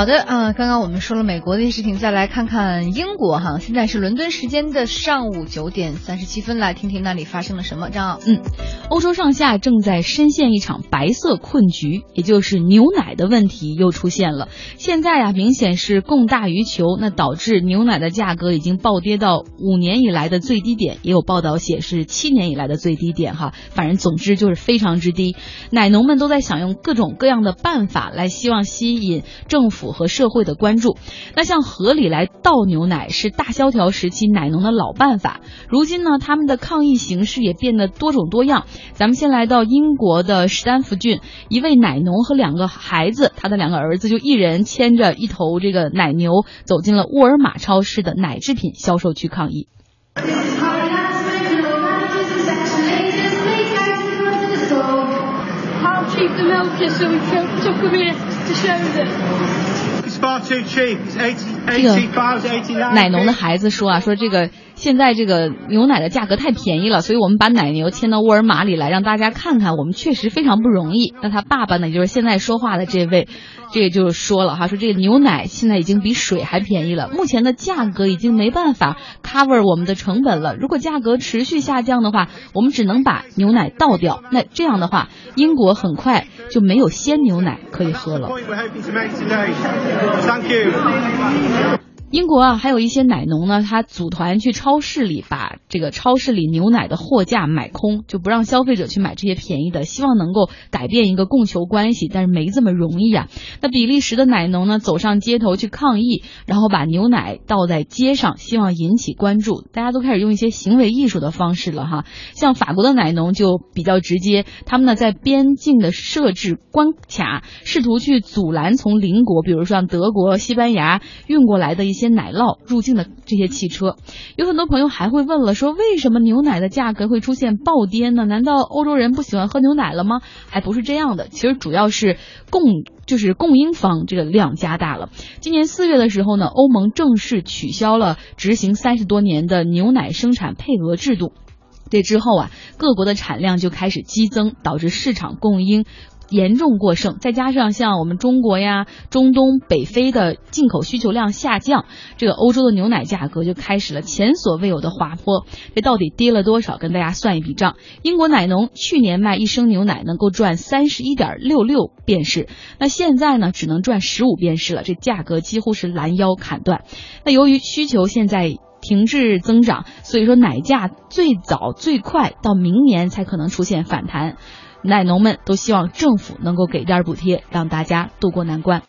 好的，啊，刚刚我们说了美国的事情，再来看看英国哈。现在是伦敦时间的上午九点三十七分，来听听那里发生了什么。张嗯，欧洲上下正在深陷一场白色困局，也就是牛奶的问题又出现了。现在呀，明显是供大于求，那导致牛奶的价格已经暴跌到五年以来的最低点，也有报道显示七年以来的最低点哈。反正总之就是非常之低，奶农们都在想用各种各样的办法来希望吸引政府。和社会的关注，那像河里来倒牛奶是大萧条时期奶农的老办法。如今呢，他们的抗议形式也变得多种多样。咱们先来到英国的史丹福郡，一位奶农和两个孩子，他的两个儿子就一人牵着一头这个奶牛，走进了沃尔玛超市的奶制品销售区抗议。这个奶农的孩子说啊，说这个现在这个牛奶的价格太便宜了，所以我们把奶牛牵到沃尔玛里来，让大家看看我们确实非常不容易。那他爸爸呢，就是现在说话的这位。这个就是说了哈，说这个牛奶现在已经比水还便宜了，目前的价格已经没办法 cover 我们的成本了。如果价格持续下降的话，我们只能把牛奶倒掉。那这样的话，英国很快就没有鲜牛奶可以喝了。英国啊，还有一些奶农呢，他组团去超市里把这个超市里牛奶的货架买空，就不让消费者去买这些便宜的，希望能够改变一个供求关系，但是没这么容易啊。那比利时的奶农呢，走上街头去抗议，然后把牛奶倒在街上，希望引起关注。大家都开始用一些行为艺术的方式了哈。像法国的奶农就比较直接，他们呢在边境的设置关卡，试图去阻拦从邻国，比如说像德国、西班牙运过来的一些。些奶酪入境的这些汽车，有很多朋友还会问了，说为什么牛奶的价格会出现暴跌呢？难道欧洲人不喜欢喝牛奶了吗？还不是这样的，其实主要是供就是供应方这个量加大了。今年四月的时候呢，欧盟正式取消了执行三十多年的牛奶生产配额制度，这之后啊，各国的产量就开始激增，导致市场供应。严重过剩，再加上像我们中国呀、中东、北非的进口需求量下降，这个欧洲的牛奶价格就开始了前所未有的滑坡。这到底跌了多少？跟大家算一笔账：英国奶农去年卖一升牛奶能够赚三十一点六六便士，那现在呢只能赚十五便士了，这价格几乎是拦腰砍断。那由于需求现在停滞增长，所以说奶价最早最快到明年才可能出现反弹。奶农们都希望政府能够给点补贴，让大家渡过难关。